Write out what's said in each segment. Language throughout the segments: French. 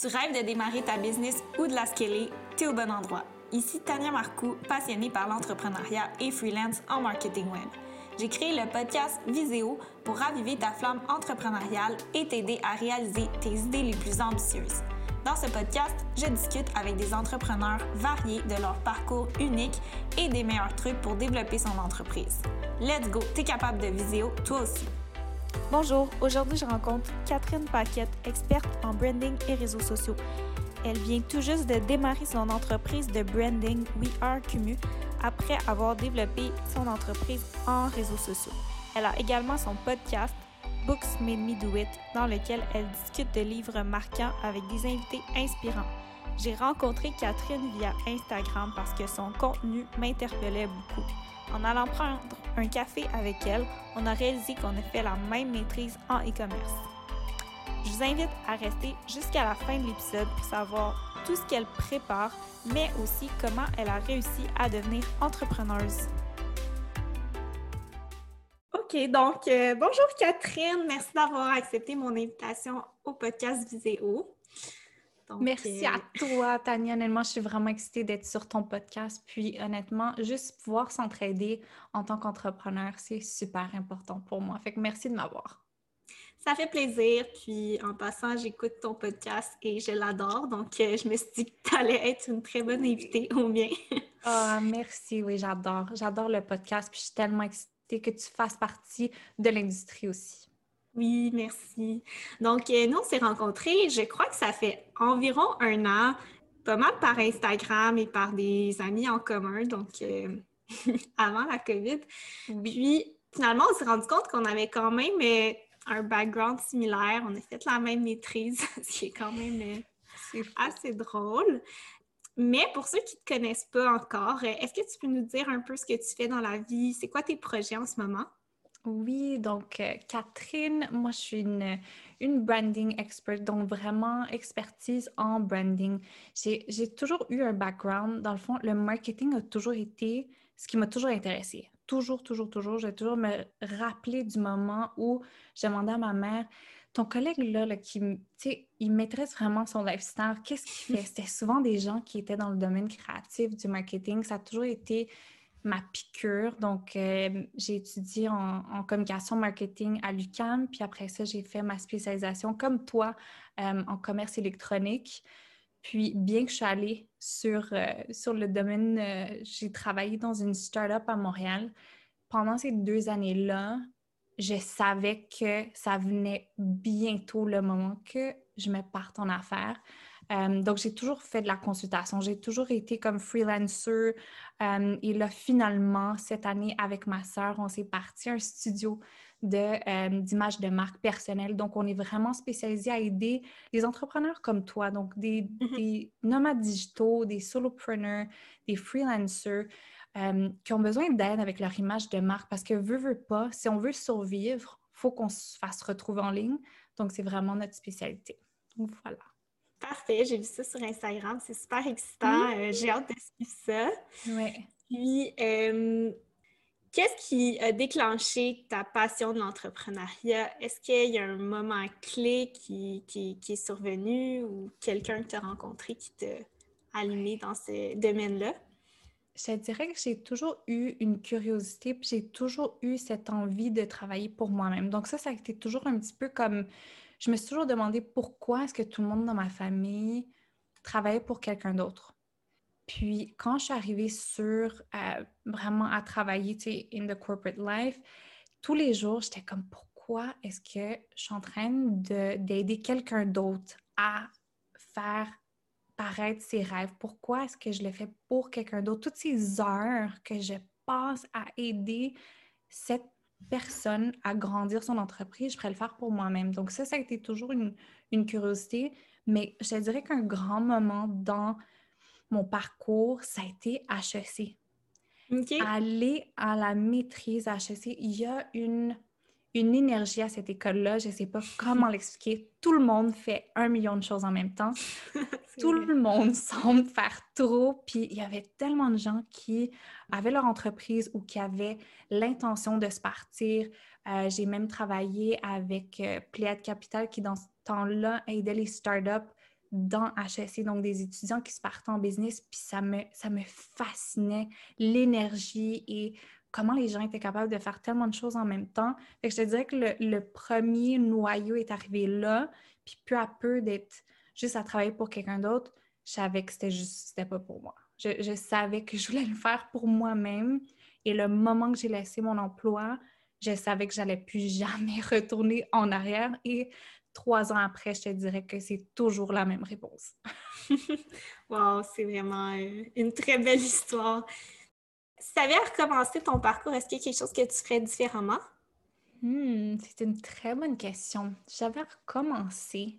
Tu rêves de démarrer ta business ou de la scaler, t'es au bon endroit. Ici Tania Marcoux, passionnée par l'entrepreneuriat et freelance en marketing web. J'ai créé le podcast Viséo pour raviver ta flamme entrepreneuriale et t'aider à réaliser tes idées les plus ambitieuses. Dans ce podcast, je discute avec des entrepreneurs variés de leur parcours unique et des meilleurs trucs pour développer son entreprise. Let's go, t'es capable de Viséo, toi aussi. Bonjour, aujourd'hui je rencontre Catherine Paquette, experte en branding et réseaux sociaux. Elle vient tout juste de démarrer son entreprise de branding We Are Cumu après avoir développé son entreprise en réseaux sociaux. Elle a également son podcast Books Made Me Do It dans lequel elle discute de livres marquants avec des invités inspirants. J'ai rencontré Catherine via Instagram parce que son contenu m'interpellait beaucoup. En allant prendre un café avec elle, on a réalisé qu'on a fait la même maîtrise en e-commerce. Je vous invite à rester jusqu'à la fin de l'épisode pour savoir tout ce qu'elle prépare, mais aussi comment elle a réussi à devenir entrepreneuse. OK, donc euh, bonjour Catherine, merci d'avoir accepté mon invitation au podcast Viséo. Merci à toi, Tania. Honnêtement, je suis vraiment excitée d'être sur ton podcast. Puis, honnêtement, juste pouvoir s'entraider en tant qu'entrepreneur, c'est super important pour moi. Fait que merci de m'avoir. Ça fait plaisir. Puis, en passant, j'écoute ton podcast et je l'adore. Donc, euh, je me suis dit que tu allais être une très bonne invitée au mien. Ah, merci. Oui, j'adore. J'adore le podcast. Puis, je suis tellement excitée que tu fasses partie de l'industrie aussi. Oui, merci. Donc, euh, nous, on s'est rencontrés, je crois que ça fait environ un an, pas mal par Instagram et par des amis en commun, donc euh, avant la COVID. Puis, finalement, on s'est rendu compte qu'on avait quand même euh, un background similaire. On a fait la même maîtrise, ce qui est quand même assez drôle. Mais pour ceux qui ne te connaissent pas encore, est-ce que tu peux nous dire un peu ce que tu fais dans la vie? C'est quoi tes projets en ce moment? Oui, donc euh, Catherine, moi je suis une, branding expert, donc vraiment expertise en branding. J'ai toujours eu un background, dans le fond, le marketing a toujours été ce qui m'a toujours intéressé. Toujours, toujours, toujours. J'ai toujours me rappelé du moment où j'ai à ma mère, ton collègue là, là qui, tu sais, il maîtrise vraiment son lifestyle, qu'est-ce qu'il fait? C'était souvent des gens qui étaient dans le domaine créatif du marketing. Ça a toujours été ma piqûre. Donc, euh, j'ai étudié en, communication marketing à l'UCAM, puis après ça, j'ai fait ma spécialisation, comme toi, euh, en commerce électronique. Puis, bien que je suis allée sur, euh, sur le domaine, j'ai travaillé dans une start-up à Montréal. Pendant ces deux années-là, je savais que ça venait bientôt le moment que je me parte en affaires. Euh, donc, j'ai toujours fait de la consultation. J'ai toujours été comme freelancer. Euh, et là, finalement, cette année, avec ma sœur, on s'est parti à un studio euh, d'image de, marque personnelle. Donc, on est vraiment spécialisé à aider les entrepreneurs comme toi, donc des, mm-hmm. des nomades digitaux, des solopreneurs, des freelancers. qui ont besoin d'aide avec leur image de marque parce que veut, veut pas, si on veut survivre, il faut qu'on se fasse retrouver en ligne. Donc, c'est vraiment notre spécialité. Donc, voilà. Parfait, j'ai vu ça sur Instagram, c'est super excitant. Euh, j'ai hâte de suivre ça. Oui. Puis, euh, qu'est-ce qui a déclenché ta passion de l'entrepreneuriat? Est-ce qu'il y a un moment clé qui, qui, est survenu ou quelqu'un que tu as rencontré qui t'a allumé dans ce domaine-là? Je dirais que j'ai toujours eu une curiosité, puis j'ai toujours eu cette envie de travailler pour moi-même. Donc ça, ça a été toujours un petit peu comme je me suis toujours demandé pourquoi est-ce que tout le monde dans ma famille travaillait pour quelqu'un d'autre. Puis quand je suis arrivée sur euh, vraiment à travailler, tu sais, in the corporate life, tous les jours, j'étais comme pourquoi est-ce que je suis en train d'aider quelqu'un d'autre à faire paraître ses rêves? Pourquoi est-ce que je le fais pour quelqu'un d'autre? Toutes ces heures que je passe à aider cette personne à grandir son entreprise, je pourrais le faire pour moi-même. Donc ça, ça a été toujours une, curiosité, mais je te dirais qu'un grand moment dans mon parcours, ça a été HEC. Aller à la maîtrise HEC, il y a une une énergie à cette école-là. Je ne sais pas comment l'expliquer. Tout le monde fait un million de choses en même temps. Tout le monde semble faire trop. Puis il y avait tellement de gens qui avaient leur entreprise ou qui avaient l'intention de se partir. Euh, j'ai même travaillé avec euh, Pléiade Capital qui, dans ce temps-là, aidait les startups dans HSC, donc des étudiants qui se partent en business, puis ça me, ça me fascinait, l'énergie et comment les gens étaient capables de faire tellement de choses en même temps. Je te dirais que le, premier noyau est arrivé là, puis peu à peu d'être juste à travailler pour quelqu'un d'autre, je savais que c'était juste, c'était pas pour moi. Je, je, savais que je voulais le faire pour moi-même. Et le moment que j'ai laissé mon emploi, je savais que j'allais plus jamais retourner en arrière. Et trois ans après, je te dirais que c'est toujours la même réponse. wow, c'est vraiment euh, une très belle histoire. Si tu avais recommencé ton parcours, est-ce qu'il y a quelque chose que tu ferais différemment? Hmm, c'est une très bonne question. J'avais recommencé.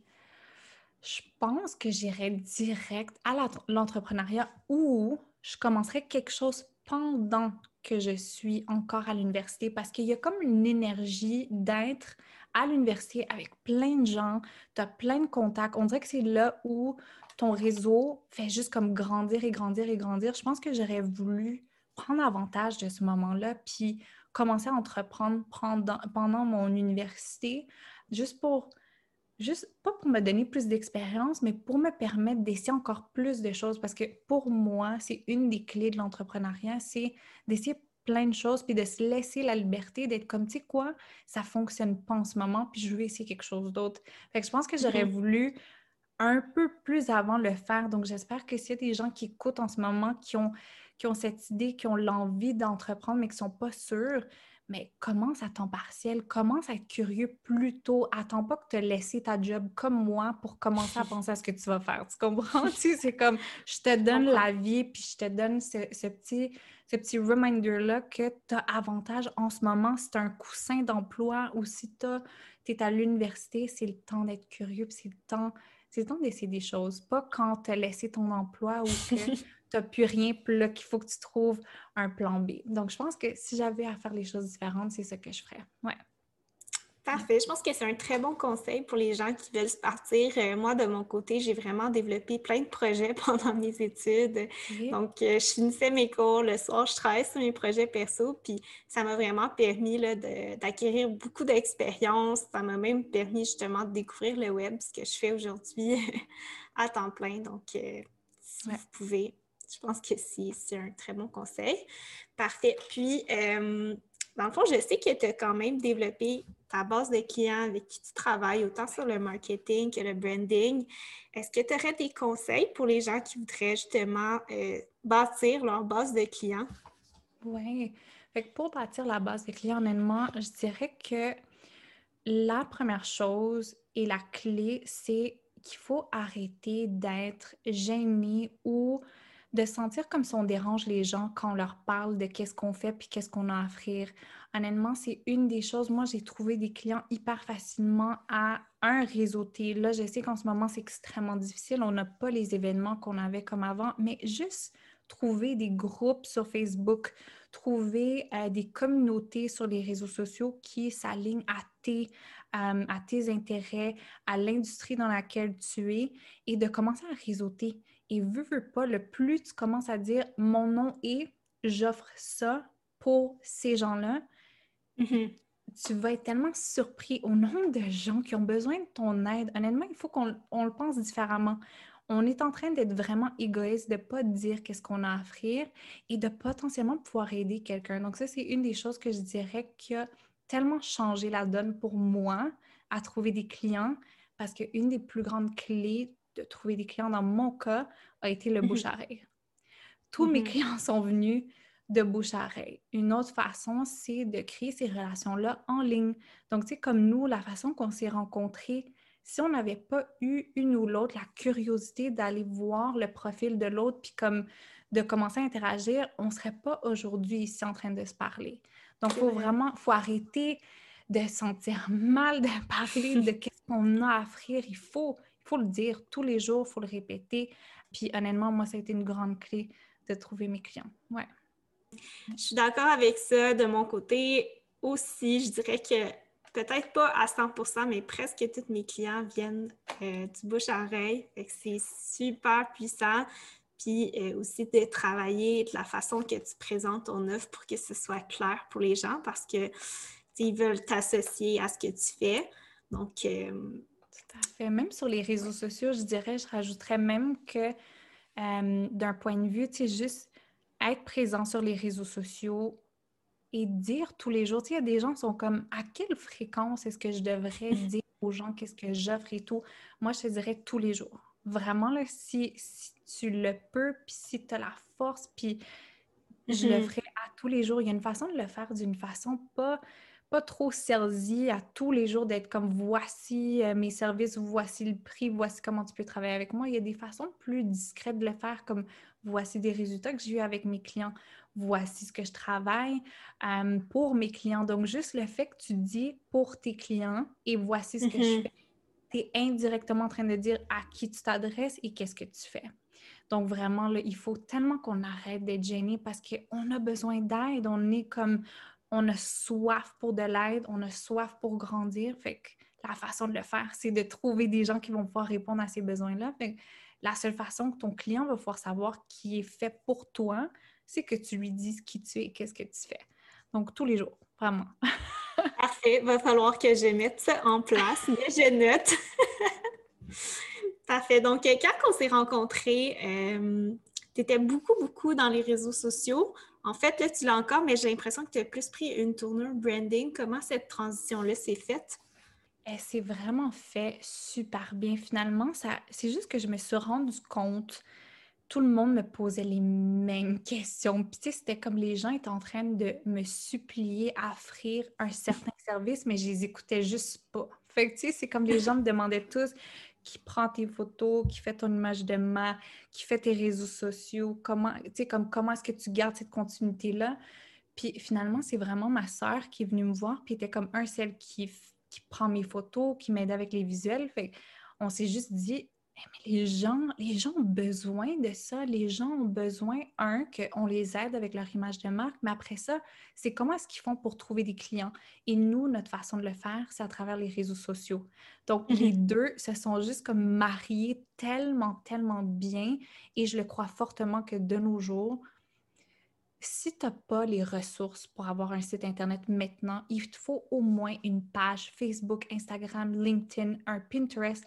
Je pense que j'irais direct à l'entrepreneuriat ou je commencerais quelque chose pendant que je suis encore à l'université parce qu'il y a comme une énergie d'être à l'université avec plein de gens, tu as plein de contacts. On dirait que c'est là où ton réseau fait juste comme grandir et grandir et grandir. Je pense que j'aurais voulu prendre avantage de ce moment-là, puis commencer à entreprendre pendant, pendant mon université, juste pour, juste pas pour me donner plus d'expérience, mais pour me permettre d'essayer encore plus de choses. Parce que pour moi, c'est une des clés de l'entrepreneuriat, c'est d'essayer plein de choses, puis de se laisser la liberté d'être comme, tu sais quoi, ça fonctionne pas en ce moment, puis je veux essayer quelque chose d'autre. Fait que je pense que j'aurais mm-hmm. voulu un peu plus avant le faire. Donc, j'espère que s'il y a des gens qui écoutent en ce moment, qui ont, qui ont cette idée, qui ont l'envie d'entreprendre, mais qui ne sont pas sûrs, mais commence à temps partiel, commence à être curieux plus tôt. Attends pas que tu laissé ta job comme moi pour commencer à penser à ce que tu vas faire. Tu comprends? c'est comme je te donne la vie, puis je te donne ce, petit, ce petit reminder-là que tu as avantage en ce moment. C'est un coussin d'emploi ou si tu es à l'université, c'est le temps d'être curieux, puis c'est le temps. C'est le temps d'essayer des choses, pas quand tu as laissé ton emploi ou que tu n'as plus rien, puis là qu'il faut que tu trouves un plan B. Donc, je pense que si j'avais à faire les choses différentes, c'est ce que je ferais. Ouais. Parfait. Je pense que c'est un très bon conseil pour les gens qui veulent se partir. Euh, moi, de mon côté, j'ai vraiment développé plein de projets pendant mes études. Donc, euh, je finissais mes cours le soir, je travaillais sur mes projets perso, puis ça m'a vraiment permis d'acquérir beaucoup d'expérience. Ça m'a même permis justement de découvrir le web, ce que je fais aujourd'hui à temps plein. Donc, euh, si vous pouvez, je pense que c'est un très bon conseil. Parfait. Puis, euh, dans le fond, je sais que tu as quand même développé ta base de clients avec qui tu travailles, autant sur le marketing que le branding. Est-ce que tu aurais des conseils pour les gens qui voudraient justement euh, bâtir leur base de clients? Oui. Pour bâtir la base de clients, honnêtement, je dirais que la première chose et la clé, c'est qu'il faut arrêter d'être gêné ou de sentir comme si on dérange les gens quand on leur parle de qu'est-ce qu'on fait puis qu'est-ce qu'on a à offrir. Honnêtement, c'est une des choses. Moi, j'ai trouvé des clients hyper facilement à un réseauté. Là, je sais qu'en ce moment, c'est extrêmement difficile. On n'a pas les événements qu'on avait comme avant, mais juste trouver des groupes sur Facebook, trouver euh, des communautés sur les réseaux sociaux qui s'alignent à tes, euh, à tes intérêts, à l'industrie dans laquelle tu es et de commencer à réseauter. Et veux, veux pas, le plus tu commences à dire mon nom est, j'offre ça pour ces gens-là, mm-hmm. tu vas être tellement surpris au nombre de gens qui ont besoin de ton aide. Honnêtement, il faut qu'on le pense différemment. On est en train d'être vraiment égoïste, de ne pas dire qu'est-ce qu'on a à offrir et de potentiellement pouvoir aider quelqu'un. Donc ça, c'est une des choses que je dirais qui a tellement changé la donne pour moi à trouver des clients parce qu'une des plus grandes clés de trouver des clients dans mon cas a été le bouche à oreille. Tous mes mm-hmm. clients sont venus de bouche à oreille. Une autre façon, c'est de créer ces relations-là en ligne. Donc, tu sais, comme nous, la façon qu'on s'est rencontrés, si on n'avait pas eu une ou l'autre la curiosité d'aller voir le profil de l'autre, puis comme de commencer à interagir, on ne serait pas aujourd'hui ici en train de se parler. Donc, il faut vraiment, faut arrêter de sentir mal de parler de ce qu'on a à offrir. Il faut, faut le dire tous les jours, il faut le répéter. Puis honnêtement, moi, ça a été une grande clé de trouver mes clients. Ouais. Je suis d'accord avec ça. De mon côté aussi, je dirais que peut-être pas à 100% mais presque tous mes clients viennent euh, du bouche à oreille. C'est super puissant. Puis euh, aussi de travailler de la façon que tu présentes ton offre pour que ce soit clair pour les gens parce que ils veulent t'associer à ce que tu fais. Donc, euh, Tout à fait. Même sur les réseaux sociaux, je dirais, je rajouterais même que euh, d'un point de vue, tu sais, juste être présent sur les réseaux sociaux et dire tous les jours, tu sais, il y a des gens qui sont comme, à quelle fréquence est-ce que je devrais dire aux gens qu'est-ce que j'offre et tout? Moi, je te dirais tous les jours. Vraiment, là, si, tu le peux, puis si tu as la force, puis je le ferai à tous les jours. Il y a une façon de le faire d'une façon pas pas trop salesy à tous les jours d'être comme voici euh, mes services, voici le prix, voici comment tu peux travailler avec moi. Il y a des façons plus discrètes de le faire, comme voici des résultats que j'ai eu avec mes clients, voici ce que je travaille euh, pour mes clients. Donc, juste le fait que tu dis pour tes clients et voici ce que je mm-hmm. fais, tu es indirectement en train de dire à qui tu t'adresses et qu'est-ce que tu fais. Donc, vraiment, là, il faut tellement qu'on arrête d'être gêné parce qu'on a besoin d'aide. On est comme, on a soif pour de l'aide, on a soif pour grandir. Fait que la façon de le faire, c'est de trouver des gens qui vont pouvoir répondre à ces besoins-là. La seule façon que ton client va pouvoir savoir qui est fait pour toi, c'est que tu lui dises qui tu es qu'est-ce que tu fais. Donc, tous les jours, vraiment. Parfait. Va falloir que je mette ça en place, mais je note. Parfait. Donc, quand on s'est rencontrés, euh, tu étais beaucoup, beaucoup dans les réseaux sociaux. En fait, là, tu l'as encore, mais j'ai l'impression que tu as plus pris une tournure branding. Comment cette transition-là s'est faite? Elle s'est vraiment fait super bien. Finalement, c'est juste que je me suis rendu compte, tout le monde me posait les mêmes questions. Puis, tu sais, c'était comme les gens étaient en train de me supplier à offrir un certain service, mais je les écoutais juste pas. Fait que, tu sais, c'est comme les gens me demandaient tous qui prend tes photos, qui fait ton image de ma, qui fait tes réseaux sociaux, comment, comme, comment est-ce que tu gardes cette continuité-là. Puis finalement, c'est vraiment ma sœur qui est venue me voir, puis était comme un, celle qui, qui prend mes photos, qui m'aide avec les visuels. Fait on s'est juste dit, mais les gens, les gens ont besoin de ça. Les gens ont besoin, un, qu'on les aide avec leur image de marque, mais après ça, c'est comment est-ce qu'ils font pour trouver des clients? Et nous, notre façon de le faire, c'est à travers les réseaux sociaux. Donc, les mhm. deux se sont juste comme mariés tellement, tellement bien. Et je le crois fortement que de nos jours, si tu n'as pas les ressources pour avoir un site Internet maintenant, il te faut au moins une page Facebook, Instagram, LinkedIn, un Pinterest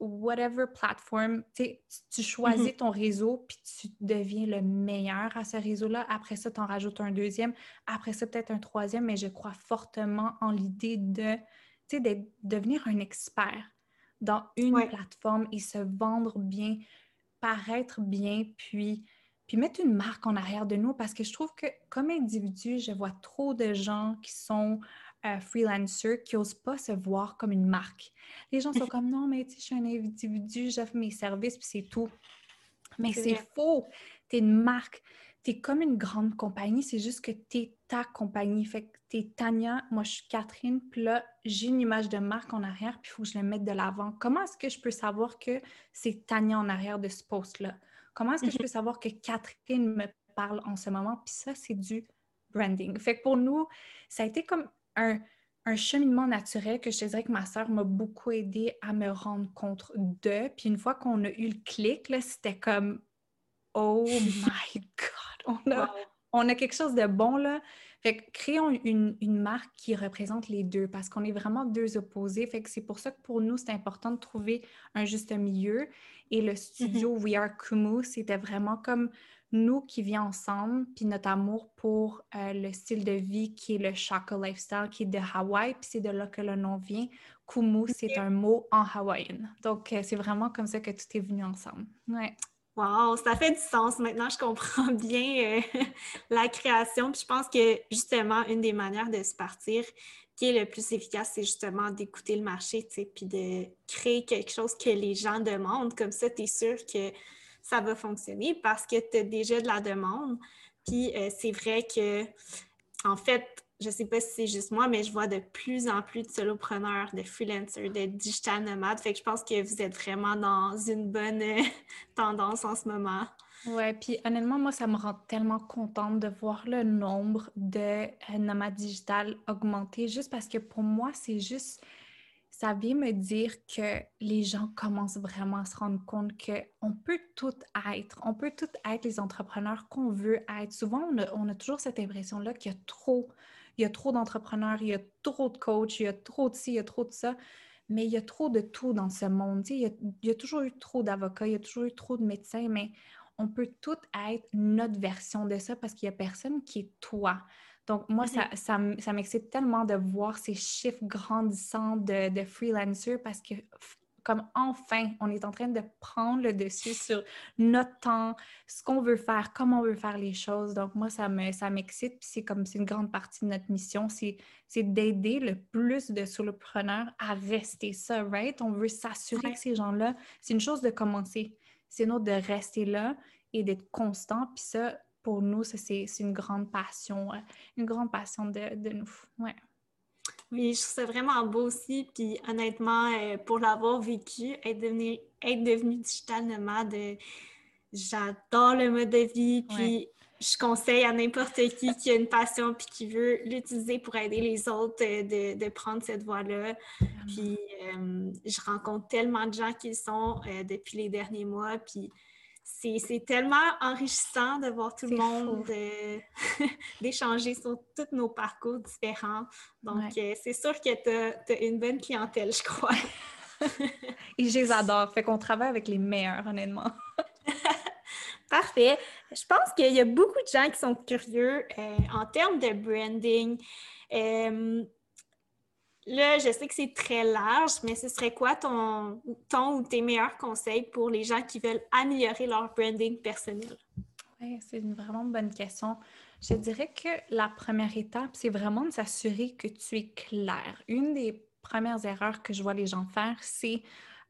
whatever platform, tu choisis mm-hmm. ton réseau, puis tu deviens le meilleur à ce réseau-là. Après ça, tu en rajoutes un deuxième. Après ça, peut-être un troisième, mais je crois fortement en l'idée de, de devenir un expert dans une plateforme et se vendre bien, paraître bien, puis, puis mettre une marque en arrière de nous. Parce que je trouve que comme individu, je vois trop de gens qui sont freelancer qui n'osent pas se voir comme une marque. Les gens sont comme non, mais tu sais, je suis un individu, j'offre mes services, puis c'est tout. Mais c'est faux. Tu es une marque. Tu es comme une grande compagnie, c'est juste que tu es ta compagnie. Fait que tu es Tania, moi je suis Catherine, puis là, j'ai une image de marque en arrière, puis il faut que je la mette de l'avant. Comment est-ce que je peux savoir que c'est Tania en arrière de ce post-là? Comment est-ce que je mhm. peux savoir que Catherine me parle en ce moment? Puis ça, c'est du branding. Fait que pour nous, ça a été comme un, cheminement naturel que je te dirais que ma soeur m'a beaucoup aidé à me rendre compte de. Puis une fois qu'on a eu le clic, c'était comme Oh my God! On a, on a quelque chose de bon là. Fait que créons une, marque qui représente les deux parce qu'on est vraiment deux opposés. Fait que c'est pour ça que pour nous, c'est important de trouver un juste milieu. Et le studio mm-hmm. We Are Kumu, c'était vraiment comme nous qui vient ensemble, puis notre amour pour euh, le style de vie qui est le Shaka Lifestyle, qui est de Hawaï, puis c'est de là que le nom vient. Kumu, c'est un mot en hawaïen. Donc, euh, c'est vraiment comme ça que tout est venu ensemble. Ouais. Wow, ça fait du sens. Maintenant, je comprends bien euh, la création. Puis je pense que justement, une des manières de se partir qui est le plus efficace, c'est justement d'écouter le marché, tu sais, puis de créer quelque chose que les gens demandent. Comme ça, tu es sûr que ça va fonctionner parce que tu as déjà de la demande. Puis euh, c'est vrai que, en fait, je ne sais pas si c'est juste moi, mais je vois de plus en plus de solopreneurs, de freelancers, de digital nomades. Fait que je pense que vous êtes vraiment dans une bonne euh, tendance en ce moment. Ouais, puis honnêtement, moi, ça me rend tellement contente de voir le nombre de euh, nomades digital augmenter, juste parce que pour moi, c'est juste ça vient me dire que les gens commencent vraiment à se rendre compte qu'on peut tout être, on peut tout être les entrepreneurs qu'on veut être. Souvent, on a, toujours cette impression-là qu'il y a trop, il y a trop d'entrepreneurs, il y a trop de coachs, il y a trop de ci, il y a trop de ça. mais il y a trop de tout dans ce monde. Il y, a, il y a toujours eu trop d'avocats, il y a toujours eu trop de médecins, mais on peut tout être notre version de ça parce qu'il n'y a personne qui est toi. Donc, moi, ça, mm-hmm. ça, m'excite tellement de voir ces chiffres grandissants de, de freelancers parce que comme enfin, on est en train de prendre le dessus sur notre temps, ce qu'on veut faire, comment on veut faire les choses. Donc, moi, ça me, ça m'excite. Puis c'est comme, c'est une grande partie de notre mission, c'est, c'est d'aider le plus de solopreneurs à rester ça, right? On veut s'assurer que ces gens-là, c'est une chose de commencer. C'est une autre de rester là et d'être constant. Puis ça, pour nous, c'est, une grande passion, euh, une grande passion de, de nous. Ouais. Oui, je trouve ça vraiment beau aussi. Puis honnêtement, euh, pour l'avoir vécu, être devenu, être devenu digital nomade, euh, j'adore le mode de vie. Puis je conseille à n'importe qui qui a une passion puis qui veut l'utiliser pour aider les autres de, de prendre cette voie-là. Puis je rencontre tellement de gens qui sont depuis les derniers mois. Puis c'est tellement enrichissant de voir tout le monde euh, d'échanger sur tous nos parcours différents. Donc, euh, c'est sûr que tu as, une bonne clientèle, je crois. Et je les adore. Fait qu'on travaille avec les meilleurs, honnêtement. Parfait. Je pense qu'il y a beaucoup de gens qui sont curieux euh, en termes de branding. Là, je sais que c'est très large, mais ce serait quoi ton, ton ou tes meilleurs conseils pour les gens qui veulent améliorer leur branding personnel? Oui, c'est une vraiment bonne question. Je dirais que la première étape, c'est vraiment de s'assurer que tu es clair. Une des premières erreurs que je vois les gens faire, c'est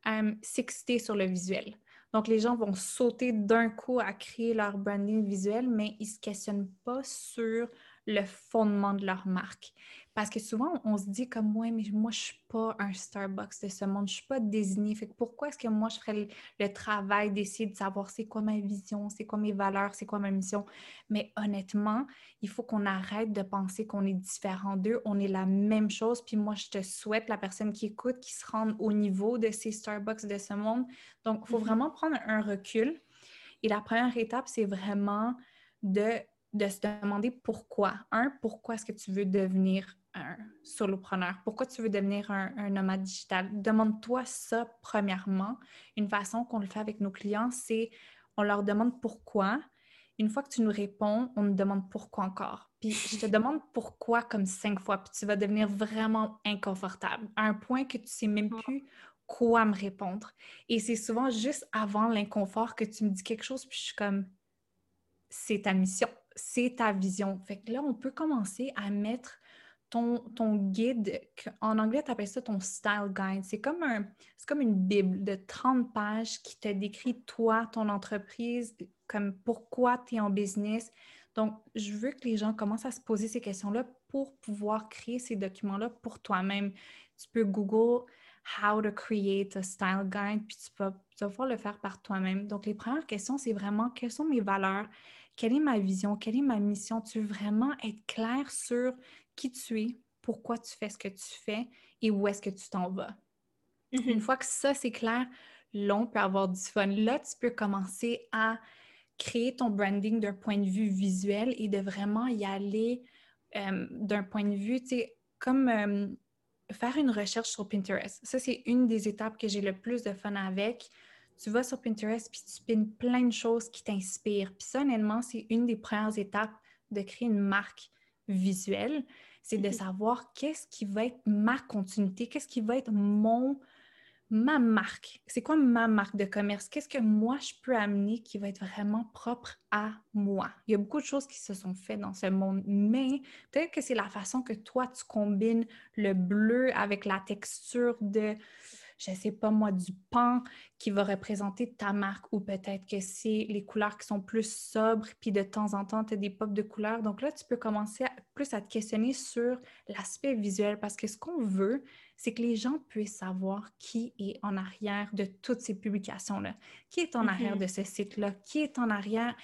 euh, s'exciter sur le visuel. Donc, les gens vont sauter d'un coup à créer leur branding visuel, mais ils ne se questionnent pas sur le fondement de leur marque. Parce que souvent, on se dit comme moi, mais moi, je ne suis pas un Starbucks de ce monde, je ne suis pas désignée. Fait que pourquoi est-ce que moi, je ferais le, travail d'essayer de savoir c'est quoi ma vision, c'est quoi mes valeurs, c'est quoi ma mission? Mais honnêtement, il faut qu'on arrête de penser qu'on est différent d'eux. On est la même chose. Puis moi, je te souhaite, la personne qui écoute, qui se rende au niveau de ces Starbucks de ce monde. Donc, il faut mm-hmm. vraiment prendre un recul. Et la première étape, c'est vraiment de de se demander pourquoi. Un, pourquoi est-ce que tu veux devenir un solopreneur? Pourquoi tu veux devenir un, nomade digital? Demande-toi ça premièrement. Une façon qu'on le fait avec nos clients, c'est on leur demande pourquoi. Une fois que tu nous réponds, on nous demande pourquoi encore. Puis je te demande pourquoi comme cinq fois, puis tu vas devenir vraiment inconfortable, à un point que tu sais même plus quoi me répondre. Et c'est souvent juste avant l'inconfort que tu me dis quelque chose, puis je suis comme, c'est ta mission, c'est ta vision. Fait que là, on peut commencer à mettre ton, ton guide, en anglais, tu appelles ça ton style guide. C'est comme, un, comme une Bible de 30 pages qui te décrit toi, ton entreprise, comme pourquoi tu es en business. Donc, je veux que les gens commencent à se poser ces questions-là pour pouvoir créer ces documents-là pour toi-même. Tu peux Google How to create a style guide, puis tu tu vas pouvoir le faire par toi-même. Donc, les premières questions, c'est vraiment quelles sont mes valeurs? Quelle est ma vision? Quelle est ma mission? Tu veux vraiment être clair sur qui tu es, pourquoi tu fais ce que tu fais et où est-ce que tu t'en vas. Mm-hmm. Une fois que ça, c'est clair, là, on peut avoir du fun. Là, tu peux commencer à créer ton branding d'un point de vue visuel et de vraiment y aller euh, d'un point de vue, tu sais, comme euh, faire une recherche sur Pinterest. Ça, c'est une des étapes que j'ai le plus de fun avec. Tu vas sur Pinterest puis tu pines plein de choses qui t'inspirent. Puis ça, honnêtement, c'est une des premières étapes de créer une marque visuelle c'est de savoir qu'est-ce qui va être ma continuité, qu'est-ce qui va être mon ma marque. C'est quoi ma marque de commerce? Qu'est-ce que moi je peux amener qui va être vraiment propre à moi? Il y a beaucoup de choses qui se sont faites dans ce monde, mais peut-être que c'est la façon que toi tu combines le bleu avec la texture de je sais pas moi, du pan qui va représenter ta marque ou peut-être que c'est les couleurs qui sont plus sobres, puis de temps en temps, tu as des pop de couleurs. Donc là, tu peux commencer plus à te questionner sur l'aspect visuel parce que ce qu'on veut, c'est que les gens puissent savoir qui est en arrière de toutes ces publications-là, qui est en arrière mm-hmm. de ce site-là, qui est en arrière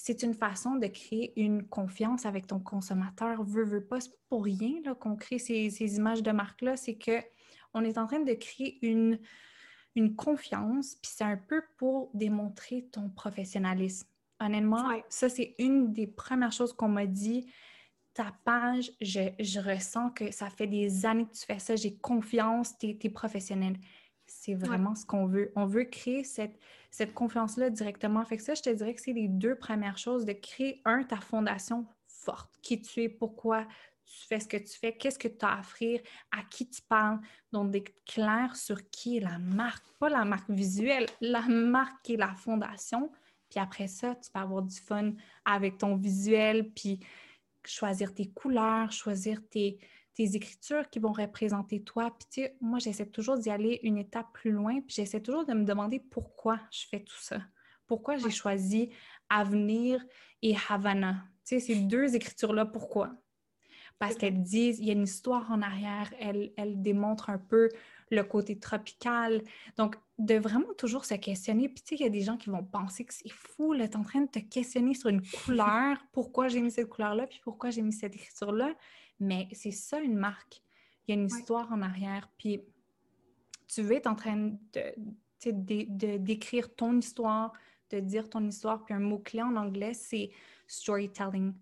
c'est une façon de créer une confiance avec ton consommateur. Veux, veux pas, c'est pour rien qu'on crée ces, ces, images de marque-là, c'est que on est en train de créer une, une confiance, puis c'est un peu pour démontrer ton professionnalisme. Honnêtement, ça, c'est une des premières choses qu'on m'a dit. ta page, je, ressens que ça fait des années que tu fais ça, j'ai confiance, tu es, professionnel. C'est vraiment ce qu'on veut. On veut créer cette, cette confiance-là directement. Fait que ça, je te dirais que c'est les deux premières choses, de créer, un, ta fondation forte, qui tu es, pourquoi tu fais ce que tu fais, qu'est-ce que tu as à offrir, à qui tu parles. Donc, d'être clair sur qui est la marque, pas la marque visuelle, la marque qui est la fondation. Puis après ça, tu peux avoir du fun avec ton visuel, puis choisir tes couleurs, choisir tes, tes écritures qui vont représenter toi. Puis tu sais, moi, j'essaie toujours d'y aller une étape plus loin, puis j'essaie toujours de me demander pourquoi je fais tout ça. Pourquoi j'ai choisi Avenir et Havana? Tu sais, ces deux écritures-là, pourquoi? Parce qu'elles disent, il y a une histoire en arrière, elles, elles démontrent un peu le côté tropical. Donc, de vraiment toujours se questionner. Puis, tu sais, il y a des gens qui vont penser que c'est fou, là, tu en train de te questionner sur une couleur, pourquoi j'ai mis cette couleur-là, puis pourquoi j'ai mis cette écriture-là? Mais c'est ça une marque. Il y a une histoire en arrière. Puis, tu veux être en train de, de, d'écrire ton histoire, de dire ton histoire. Puis, un mot-clé en anglais, c'est storytelling.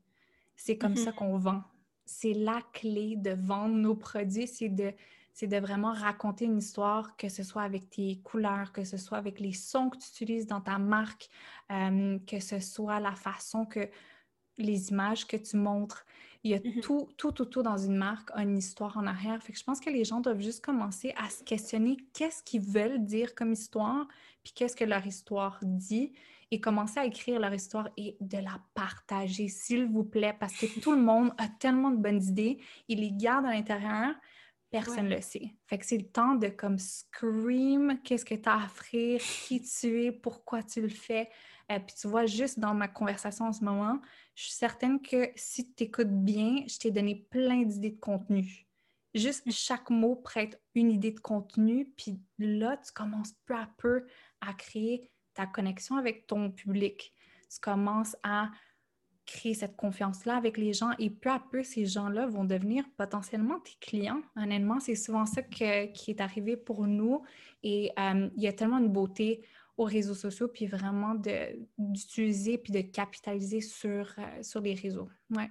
C'est comme ça mm-hmm. qu'on vend. C'est la clé de vendre nos produits, c'est de vraiment raconter une histoire, que ce soit avec tes couleurs, que ce soit avec les sons que tu utilises dans ta marque, euh, que ce soit la façon que les images que tu montres. Il y a mm-hmm. tout, tout, tout, tout dans une marque, une histoire en arrière. Fait que je pense que les gens doivent juste commencer à se questionner qu'est-ce qu'ils veulent dire comme histoire, puis qu'est-ce que leur histoire dit, et commencer à écrire leur histoire et de la partager, s'il vous plaît, parce que tout le monde a tellement de bonnes idées, ils les gardent à l'intérieur, Personne ne le sait. Fait que c'est le temps de comme scream, qu'est-ce que tu as à offrir, qui tu es, pourquoi tu le fais. Euh, puis tu vois, juste dans ma conversation en ce moment, je suis certaine que si tu écoutes bien, je t'ai donné plein d'idées de contenu. Juste chaque mot prête une idée de contenu, puis là, tu commences peu à peu à créer ta connexion avec ton public. Tu commences à créer cette confiance-là avec les gens et peu à peu, ces gens-là vont devenir potentiellement tes clients. Honnêtement, c'est souvent ça qui est arrivé pour nous et euh, il y a tellement de beauté aux réseaux sociaux puis vraiment d'utiliser puis de capitaliser sur, euh, sur les réseaux. Ouais.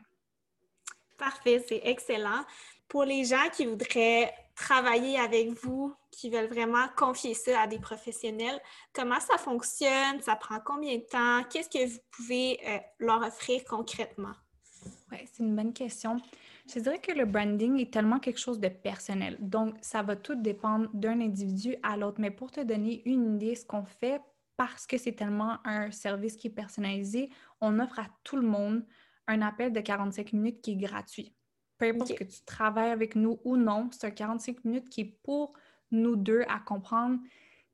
Parfait, c'est excellent. Pour les gens qui voudraient travailler avec vous, qui veulent vraiment confier ça à des professionnels. Comment ça fonctionne? Ça prend combien de temps? Qu'est-ce que vous pouvez euh, leur offrir concrètement? Oui, c'est une bonne question. Je dirais que le branding est tellement quelque chose de personnel. Donc, ça va tout dépendre d'un individu à l'autre. Mais pour te donner une idée, ce qu'on fait, parce que c'est tellement un service qui est personnalisé, on offre à tout le monde un appel de 45 minutes qui est gratuit. Peu importe que tu travailles avec nous ou non, c'est un 45 minutes qui est pour nous deux à comprendre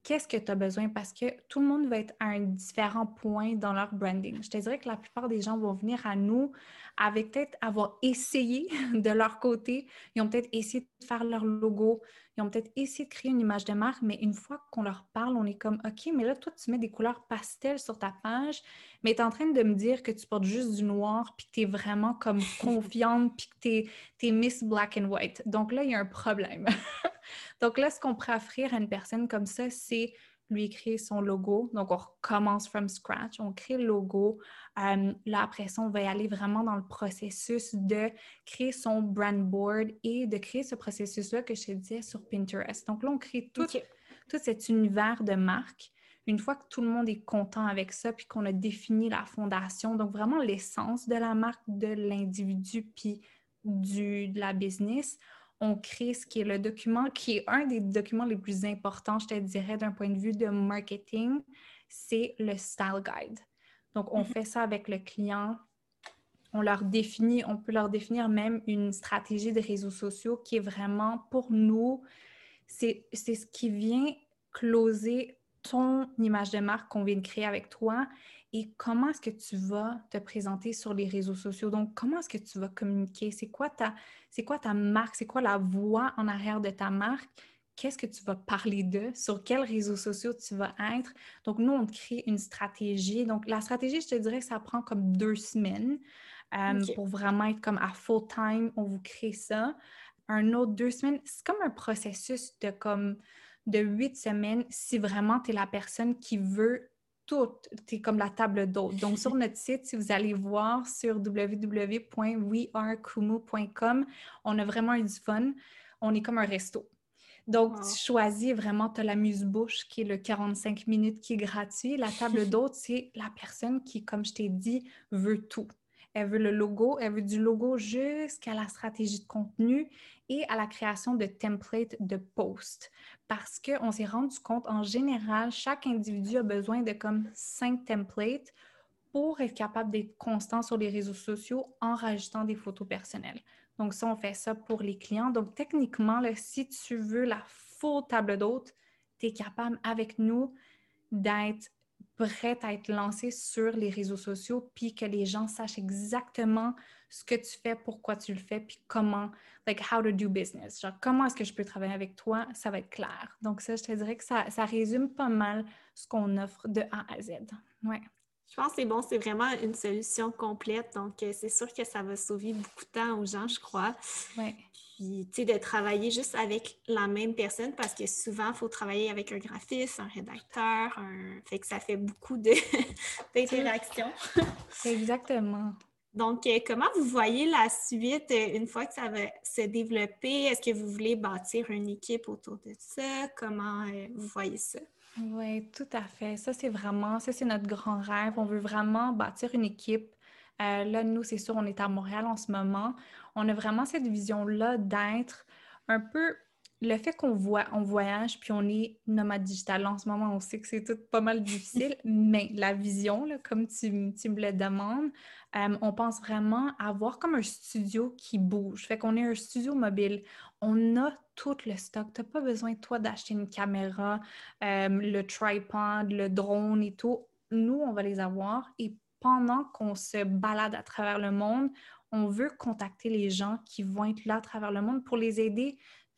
qu'est-ce que tu as besoin? Parce que tout le monde va être à un différent point dans leur branding. Je te dirais que la plupart des gens vont venir à nous avec peut-être avoir essayé de leur côté, ils ont peut-être essayé de faire leur logo, ils ont peut-être essayé de créer une image de marque, mais une fois qu'on leur parle, on est comme OK, mais là, toi, tu mets des couleurs pastel sur ta page, mais tu es en train de me dire que tu portes juste du noir, puis que tu es vraiment comme confiante, puis que tu es, Miss Black and White. Donc là, il y a un problème. Donc là, ce qu'on pourrait offrir à une personne comme ça, c'est lui créer son logo. Donc, on recommence from scratch, on crée le logo. Euh, là, après ça, on va y aller vraiment dans le processus de créer son brand board et de créer ce processus-là que je te disais sur Pinterest. Donc là, on crée tout, tout cet univers de marque. Une fois que tout le monde est content avec ça, puis qu'on a défini la fondation, donc vraiment l'essence de la marque, de l'individu, puis du, de la business, on crée ce qui est le document, qui est un des documents les plus importants, je te dirais, d'un point de vue de marketing, c'est le Style Guide. Donc, on mhm. fait ça avec le client. On leur définit, on peut leur définir même une stratégie de réseaux sociaux qui est vraiment pour nous, c'est ce qui vient closer ton image de marque qu'on vient de créer avec toi et comment est-ce que tu vas te présenter sur les réseaux sociaux? Donc, comment est-ce que tu vas communiquer? C'est quoi ta, quoi ta marque? C'est quoi la voix en arrière de ta marque? Qu'est-ce que tu vas parler de? Sur quels réseaux sociaux tu vas être? Donc, nous, on crée une stratégie. Donc, la stratégie, je te dirais que ça prend comme deux semaines euh, pour vraiment être comme à full time. On vous crée ça. Un autre deux semaines, c'est comme un processus de comme de huit semaines si vraiment tu es la personne qui veut tout, es comme la table d'hôte. Donc, sur notre site, si vous allez voir sur www.wearekumu.com, on a vraiment eu du fun. On est comme un resto. Donc, tu choisis vraiment, tu as l'amuse-bouche qui est le 45 minutes qui est gratuit. La table d'hôte, c'est la personne qui, comme je t'ai dit, veut tout. Elle veut le logo, elle veut du logo jusqu'à la stratégie de contenu et à la création de templates de posts. Parce qu'on s'est rendu compte, en général, chaque individu a besoin de comme cinq templates pour être capable d'être constant sur les réseaux sociaux en rajoutant des photos personnelles. Donc, ça, on fait ça pour les clients. Donc, techniquement, si tu veux la full table d'hôte, tu es capable avec nous d'être prête à être lancé sur les réseaux sociaux, puis que les gens sachent exactement ce que tu fais, pourquoi tu le fais, puis comment, like how to do business. Genre, comment est-ce que je peux travailler avec toi, ça va être clair. Donc ça, je te dirais que ça, ça résume pas mal ce qu'on offre de A à Z. Ouais. Je pense que c'est bon, c'est vraiment une solution complète. Donc, euh, c'est sûr que ça va sauver beaucoup de temps aux gens, je crois. Oui. Puis, tu sais, de travailler juste avec la même personne parce que souvent, il faut travailler avec un graphiste, un rédacteur, un... fait que ça fait beaucoup d'interactions. Exactement. Donc, euh, comment vous voyez la suite euh, une fois que ça va se développer? Est-ce que vous voulez bâtir une équipe autour de ça? Comment vous voyez ça? Oui, tout à fait. Ça, c'est vraiment, ça, c'est notre grand rêve. On veut vraiment bâtir une équipe. Euh, là, nous, c'est sûr, on est à Montréal en ce moment. On a vraiment cette vision-là d'être un peu le fait qu'on voit, on voyage puis on est nomade digital en ce moment, on sait que c'est tout pas mal difficile, mais la vision, là, comme tu, me le demandes, euh, on pense vraiment avoir comme un studio qui bouge. Fait qu'on est un studio mobile. On a tout le stock. Tu n'as pas besoin, toi, d'acheter une caméra, euh, le tripod, le drone et tout. Nous, on va les avoir et pendant qu'on se balade à travers le monde, on veut contacter les gens qui vont être là à travers le monde pour les aider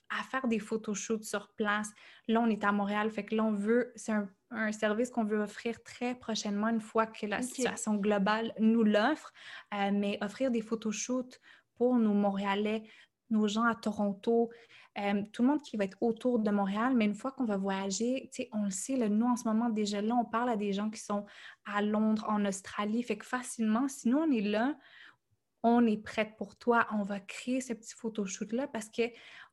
à faire des photoshoots sur place. Là, on est à Montréal, fait que là, on veut, c'est un, service qu'on veut offrir très prochainement une fois que la situation globale nous l'offre, euh, mais offrir des photoshoots pour nos Montréalais, nos gens à Toronto, euh, tout le monde qui va être autour de Montréal, mais une fois qu'on va voyager, on le sait, là, nous en ce moment déjà là, on parle à des gens qui sont à Londres, en Australie, fait que facilement, si nous on est là, on est prête pour toi, on va créer ce petit photoshoot-là parce que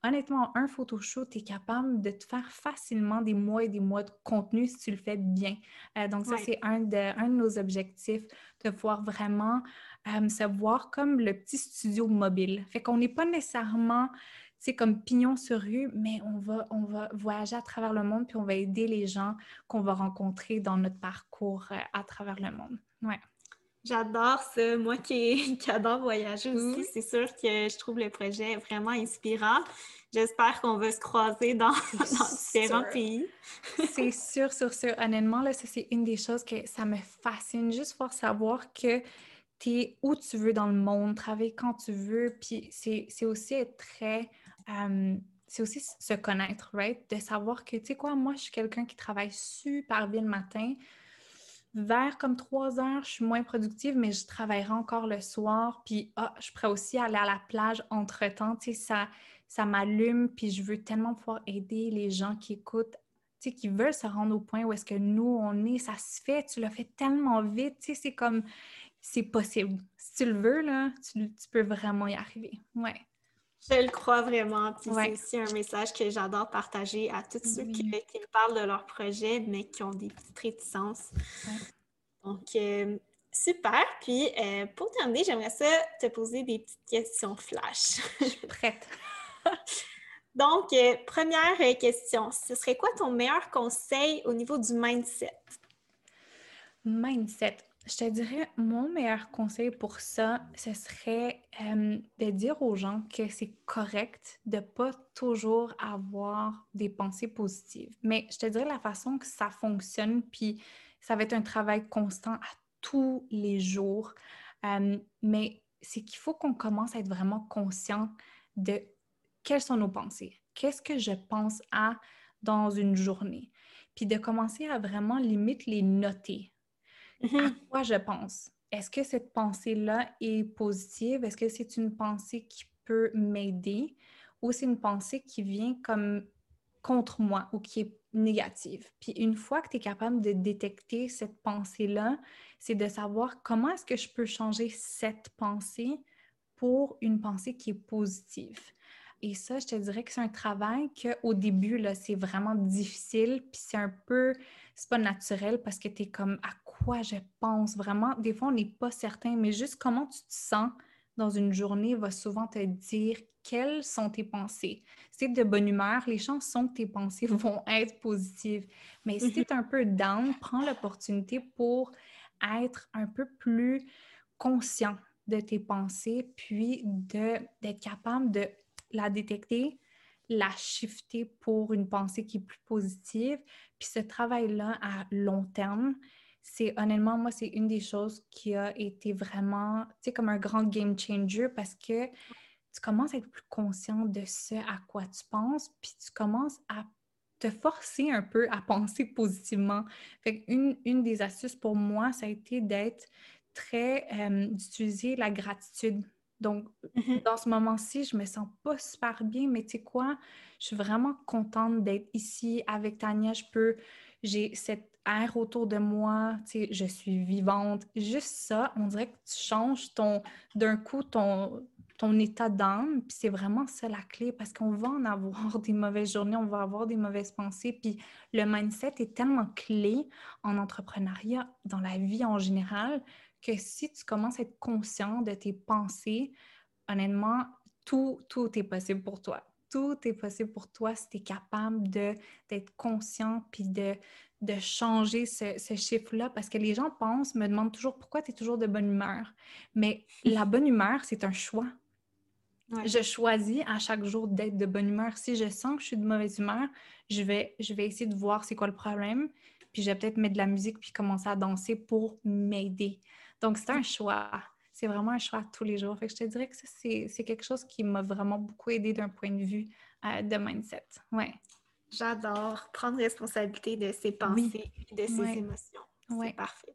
honnêtement, un photoshoot, tu es capable de te faire facilement des mois et des mois de contenu si tu le fais bien. Euh, donc, ça, c'est un de, un de nos objectifs, de pouvoir vraiment euh, se voir comme le petit studio mobile. Fait qu'on n'est pas nécessairement c'est comme pignon sur rue, mais on va, on va voyager à travers le monde puis on va aider les gens qu'on va rencontrer dans notre parcours euh, à travers le monde. Ouais. J'adore ça. Moi qui, adore voyager aussi, c'est sûr que je trouve le projet vraiment inspirant. J'espère qu'on va se croiser dans, différents pays. c'est sûr, sûr, sûr. Honnêtement, là, ça, c'est une des choses que ça me fascine, juste pour savoir que es où tu veux dans le monde, travailler quand tu veux. Puis c'est aussi être très. C'est aussi se connaître, right? De savoir que, tu sais quoi, moi, je suis quelqu'un qui travaille super bien le matin vers comme trois heures, je suis moins productive, mais je travaillerai encore le soir. Puis, ah, je pourrais aussi aller à la plage entre-temps. Tu sais, ça, ça m'allume. Puis, je veux tellement pouvoir aider les gens qui écoutent, tu sais, qui veulent se rendre au point où est-ce que nous, on est. Ça se fait. Tu l'as fait tellement vite. Tu sais, c'est comme, c'est possible. Si tu le veux, là, tu, peux vraiment y arriver. Ouais. Je le crois vraiment. Puis c'est aussi un message que j'adore partager à tous ceux qui, me parlent de leur projet, mais qui ont des petites réticences. Donc, euh, super. Puis, euh, pour terminer, j'aimerais ça te poser des petites questions flash. Je suis prête. Donc, euh, première question, ce serait quoi ton meilleur conseil au niveau du mindset? Mindset. Je te dirais, mon meilleur conseil pour ça, ce serait de dire aux gens que c'est correct de ne pas toujours avoir des pensées positives. Mais je te dirais la façon que ça fonctionne, puis ça va être un travail constant à tous les jours. Mais c'est qu'il faut qu'on commence à être vraiment conscient de quelles sont nos pensées. Qu'est-ce que je pense à dans une journée? Puis de commencer à vraiment limite les noter à mm-hmm. quoi je pense? Est-ce que cette pensée-là est positive? Est-ce que c'est une pensée qui peut m'aider? Ou c'est une pensée qui vient comme contre moi ou qui est négative? Puis une fois que tu es capable de détecter cette pensée-là, c'est de savoir comment est-ce que je peux changer cette pensée pour une pensée qui est positive. Et ça, je te dirais que c'est un travail qu'au début, là, c'est vraiment difficile, puis c'est un peu, c'est pas naturel parce que tu es comme à quoi je pense vraiment. Des fois, on n'est pas certain, mais juste comment tu te sens dans une journée va souvent te dire quelles sont tes pensées. Si tu es de bonne humeur, les chances sont que tes pensées vont être positives. Mais si tu es un peu down, prends l'opportunité pour être un peu plus conscient de tes pensées, puis d'être capable de la détecter, la shifter pour une pensée qui est plus positive. Puis ce travail-là à long terme, c'est honnêtement, moi, c'est une des choses qui a été vraiment, tu sais, comme un grand game changer parce que tu commences à être plus conscient de ce à quoi tu penses, puis tu commences à te forcer un peu à penser positivement. Fait une, une des astuces pour moi, ça a été d'être très, euh, d'utiliser la gratitude donc, mm-hmm. dans ce moment-ci, je me sens pas super bien, mais tu sais quoi, je suis vraiment contente d'être ici avec Tania. Je peux, j'ai cette air autour de moi, je suis vivante. Juste ça, on dirait que tu changes ton, d'un coup, ton, ton état d'âme, puis c'est vraiment ça la clé, parce qu'on va en avoir des mauvaises journées, on va avoir des mauvaises pensées, puis le mindset est tellement clé en entrepreneuriat, dans la vie en général, que si tu commences à être conscient de tes pensées, honnêtement, tout, tout est possible pour toi. Tout est possible pour toi si tu es capable d'être conscient puis de, de changer ce, ce chiffre-là parce que les gens pensent, me demandent toujours pourquoi tu es toujours de bonne humeur. Mais la bonne humeur, c'est un choix. Je choisis à chaque jour d'être de bonne humeur. Si je sens que je suis de mauvaise humeur, je vais, je vais essayer de voir c'est quoi le problème. Puis je vais peut-être mettre de la musique puis commencer à danser pour m'aider. Donc, c'est un choix. C'est vraiment un choix tous les jours. Fait que je te dirais que c'est quelque chose qui m'a vraiment beaucoup aidé d'un point de vue euh, de mindset. Ouais. J'adore prendre responsabilité de ses pensées et de ses émotions. C'est parfait.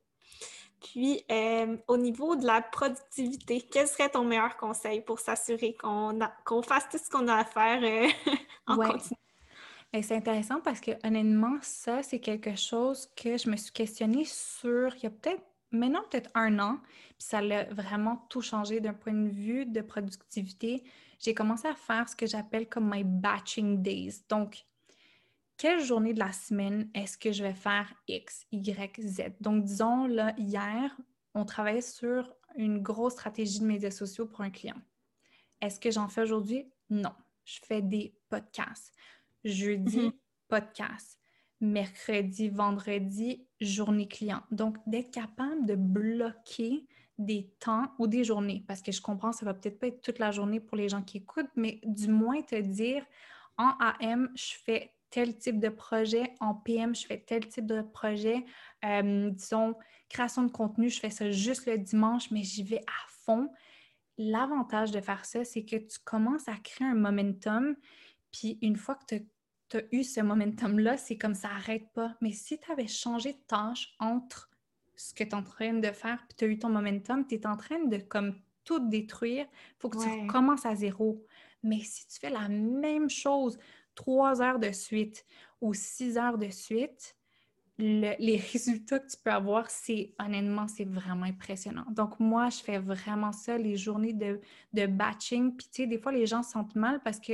Puis, euh, au niveau de la productivité, quel serait ton meilleur conseil pour s'assurer qu'on qu'on fasse tout ce qu'on a à faire euh, en continu? Ben, c'est intéressant parce que honnêtement, ça, c'est quelque chose que je me suis questionnée sur il y a peut-être maintenant peut-être un an, puis ça a vraiment tout changé d'un point de vue de productivité. J'ai commencé à faire ce que j'appelle comme my batching days. Donc, quelle journée de la semaine est-ce que je vais faire X, Y, Z? Donc, disons, là, hier, on travaillait sur une grosse stratégie de médias sociaux pour un client. Est-ce que j'en fais aujourd'hui? Non. Je fais des podcasts. Jeudi, mm-hmm. podcast mercredi, vendredi, journée client. Donc, d'être capable de bloquer des temps ou des journées, parce que je comprends, ça va peut-être pas être toute la journée pour les gens qui écoutent, mais du moins te dire, en AM, je fais tel type de projet, en PM, je fais tel type de projet, euh, disons, création de contenu, je fais ça juste le dimanche, mais j'y vais à fond. L'avantage de faire ça, c'est que tu commences à créer un momentum, puis une fois que tu tu as eu ce momentum-là, c'est comme ça n'arrête pas. Mais si tu avais changé de tâche entre ce que tu es en train de faire puis tu as eu ton momentum, tu es en train de comme tout détruire, il faut que tu commences à zéro. Mais si tu fais la même chose trois heures de suite ou six heures de suite, les résultats que tu peux avoir, c'est honnêtement, c'est vraiment impressionnant. Donc, moi, je fais vraiment ça, les journées de, de batching. Puis, tu sais, des fois, les gens se sentent mal parce que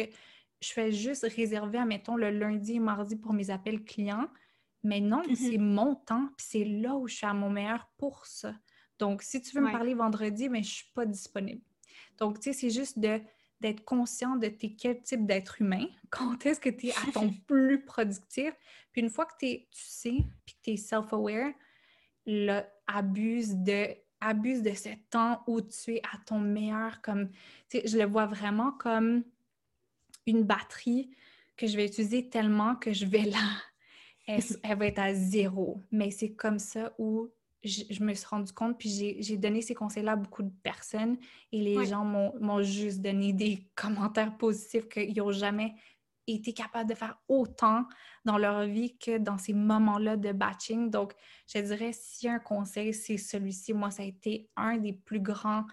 je fais juste réserver, admettons, le lundi et mardi pour mes appels clients. Mais non, mhm. c'est mon temps, puis c'est là où je suis à mon meilleur pour ça. Donc, si tu veux me parler vendredi, mais je ne suis pas disponible. Donc, tu sais, c'est juste d'être conscient de tes, quel type d'être humain, quand est-ce que tu es à ton plus productif. Puis une fois que tu sais, puis que tu es self-aware, abuse de abuse de ce temps où tu es à ton meilleur comme tu sais, je le vois vraiment comme une batterie que je vais utiliser tellement que je vais là, elle, va être à zéro. Mais c'est comme ça où je, me suis rendu compte, puis j'ai donné ces conseils-là à beaucoup de personnes et les gens m'ont juste donné des commentaires positifs qu'ils n'ont jamais été capables de faire autant dans leur vie que dans ces moments-là de batching. Donc, je dirais, si un conseil, c'est celui-ci. Moi, ça a été un des plus grands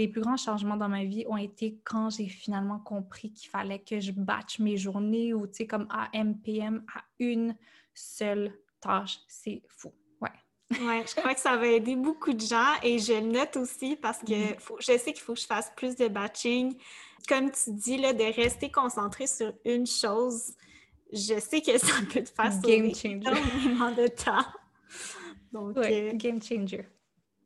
les plus grands changements dans ma vie ont été quand j'ai finalement compris qu'il fallait que je batche mes journées ou, tu sais, comme AM, PM à une seule tâche. C'est fou. Ouais. Oui, je crois que ça va aider beaucoup de gens et je le note aussi parce que je sais qu'il faut que je fasse plus de batching. Comme tu dis, là, de rester concentré sur une chose, je sais que ça peut te faire game changer. énormément de temps. Donc, euh, game changer.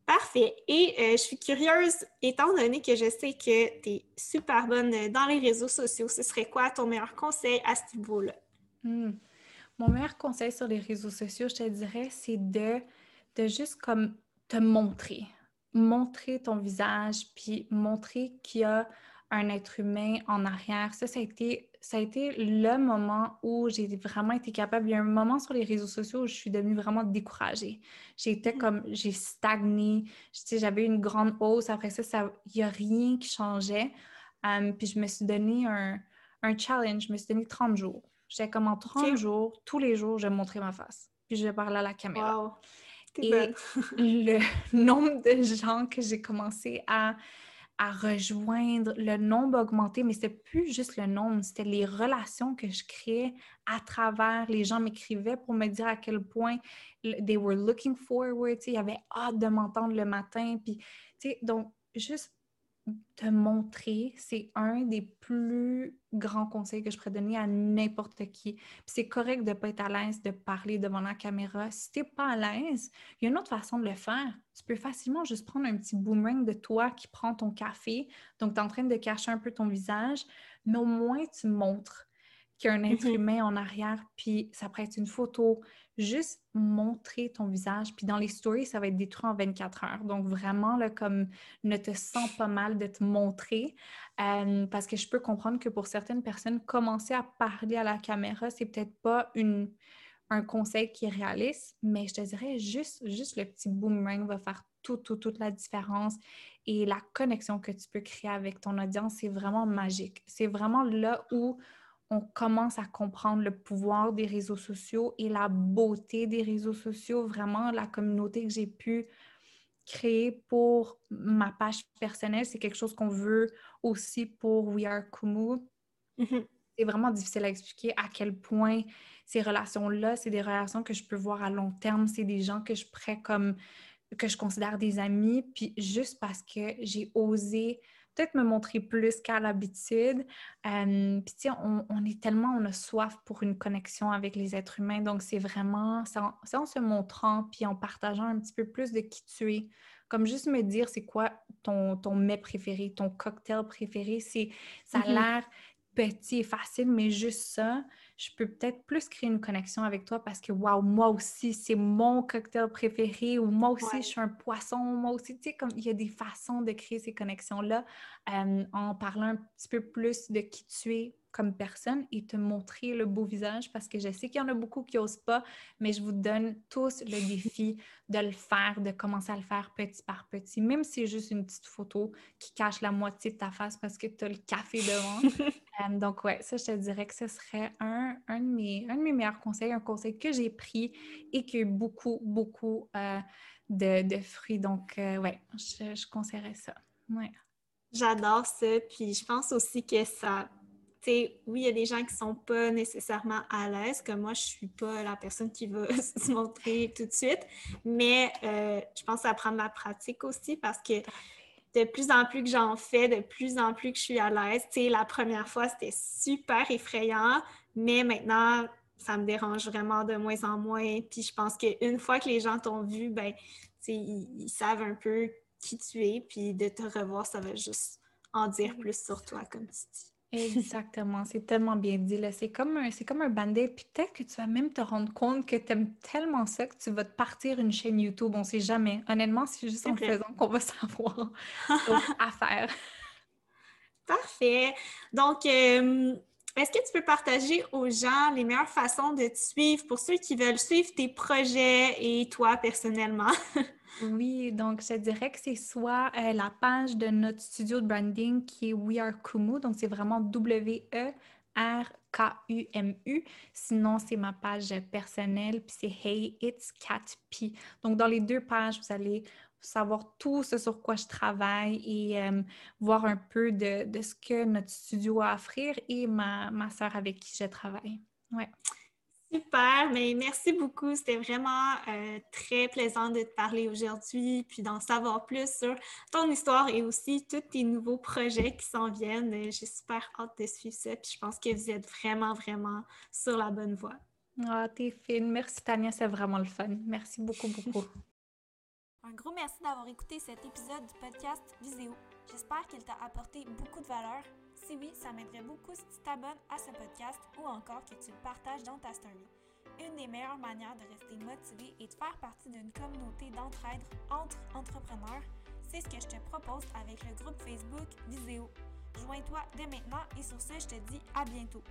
Parfait. Et euh, je suis curieuse, étant donné que je sais que tu es super bonne dans les réseaux sociaux, ce serait quoi ton meilleur conseil à ce niveau-là? Hmm. Mon meilleur conseil sur les réseaux sociaux, je te dirais, c'est de, de juste comme te montrer. Montrer ton visage, puis montrer qu'il y a un être humain en arrière. Ça, ça a été, ça a été le moment où j'ai vraiment été capable. Il y a un moment sur les réseaux sociaux où je suis devenue vraiment découragée. J'étais mm. comme, j'ai stagné. J'avais une grande hausse. Après ça, il n'y a rien qui changeait. Um, puis je me suis donné un, un, challenge. Je me suis donné 30 jours. J'étais comme en 30 jours, tous les jours, je montrer ma face. Puis je parler à la caméra. Et le nombre de gens que j'ai commencé à à rejoindre, le nombre augmenté, mais c'était plus juste le nombre, c'était les relations que je créais à travers. Les gens m'écrivaient pour me dire à quel point they were looking forward, il y avait hâte de m'entendre le matin. Puis, donc, juste te montrer, c'est un des plus grands conseils que je pourrais donner à n'importe qui. c'est correct de ne pas être à l'aise de parler devant la caméra. Si tu n'es pas à l'aise, il y a une autre façon de le faire. Tu peux facilement juste prendre un petit boomerang de toi qui prend ton café. Donc, tu es en train de cacher un peu ton visage, mais au moins tu montres qu'il y a un être mm-hmm. humain en arrière, puis ça pourrait être une photo, juste montrer ton visage. Puis dans les stories, ça va être détruit en 24 heures. Donc vraiment, là, comme ne te sens pas mal de te montrer. Euh, parce que je peux comprendre que pour certaines personnes, commencer à parler à la caméra, c'est peut-être pas un conseil qui est réaliste, mais je te dirais juste, juste le petit boomerang va faire tout, tout, toute la différence. Et la connexion que tu peux créer avec ton audience, c'est vraiment magique. C'est vraiment là où on commence à comprendre le pouvoir des réseaux sociaux et la beauté des réseaux sociaux, vraiment la communauté que j'ai pu créer pour ma page personnelle, c'est quelque chose qu'on veut aussi pour We Are Kumu. Mm-hmm. C'est vraiment difficile à expliquer à quel point ces relations-là, c'est des relations que je peux voir à long terme, c'est des gens que je prends comme que je considère des amis, puis juste parce que j'ai osé peut-être me montrer plus qu'à l'habitude. Euh, puis, tu sais, on, est tellement, on a soif pour une connexion avec les êtres humains. Donc, c'est vraiment, c'est en, se montrant, puis en partageant un petit peu plus de qui tu es. Comme juste me dire, c'est quoi ton, ton mets préféré, ton cocktail préféré. C'est, ça a mm-hmm. l'air petit et facile, mais juste ça, je peux peut-être plus créer une connexion avec toi parce que, waouh, moi aussi, c'est mon cocktail préféré ou moi aussi, je suis un poisson, moi aussi, tu sais, comme il y a des façons de créer ces connexions-là euh, en parlant un petit peu plus de qui tu es, comme personne et te montrer le beau visage parce que je sais qu'il y en a beaucoup qui n'osent pas, mais je vous donne tous le défi de le faire, de commencer à le faire petit par petit, même si c'est juste une petite photo qui cache la moitié de ta face parce que tu as le café devant. Euh, donc, ouais, ça, je te dirais que ce serait un, un, de, mes, un de mes meilleurs conseils, un conseil que j'ai pris et qui a eu beaucoup, beaucoup euh, de, de, fruits. Donc, euh, ouais, je, je conseillerais ça. Ouais. J'adore ça. Puis je pense aussi que ça oui, il y a des gens qui ne sont pas nécessairement à l'aise, comme moi, je ne suis pas la personne qui va se montrer tout de suite, mais euh, je pense à prendre la pratique aussi parce que de plus en plus que j'en fais, de plus en plus que je suis à l'aise. la première fois, c'était super effrayant, mais maintenant, ça me dérange vraiment de moins en moins. Puis je pense qu'une fois que les gens t'ont vu, ben, ils, ils savent un peu qui tu es, puis de te revoir, ça va juste en dire plus sur toi, comme tu dis. Exactement, c'est tellement bien dit. C'est comme un, c'est comme un band-aid. Puis peut-être que tu vas même te rendre compte que tu aimes tellement ça que tu vas te partir une chaîne YouTube. On ne sait jamais. Honnêtement, c'est juste en faisant qu'on va savoir à faire. Parfait. Donc, euh, est-ce que tu peux partager aux gens les meilleures façons de te suivre pour ceux qui veulent suivre tes projets et toi personnellement? Oui, donc je dirais que c'est soit euh, la page de notre studio de branding qui est We Are Kumu, donc c'est vraiment W-E-R-K-U-M-U. Sinon, c'est ma page personnelle, puis c'est Hey, it's Cat P. Donc dans les deux pages, vous allez savoir tout ce sur quoi je travaille et euh, voir un peu de, ce que notre studio a à offrir et ma, ma soeur avec qui je travaille. Ouais. Super, mais merci beaucoup. C'était vraiment euh, très plaisant de te parler aujourd'hui, puis d'en savoir plus sur ton histoire et aussi tous tes nouveaux projets qui s'en viennent. J'ai super hâte de suivre ça, puis je pense que vous êtes vraiment, vraiment sur la bonne voie. Ah, t'es fine. Merci Tania, c'est vraiment le fun. Merci beaucoup, beaucoup. Un gros merci d'avoir écouté cet épisode du podcast Viséo. J'espère qu'il t'a apporté beaucoup de valeur si oui, ça m'aiderait beaucoup si tu t'abonnes à ce podcast ou encore que tu le partages dans ta story. Une des meilleures manières de rester motivé et de faire partie d'une communauté d'entraide entre entrepreneurs, c'est ce que je te propose avec le groupe Facebook Viséo. Joins-toi dès maintenant et sur ce, je te dis à bientôt.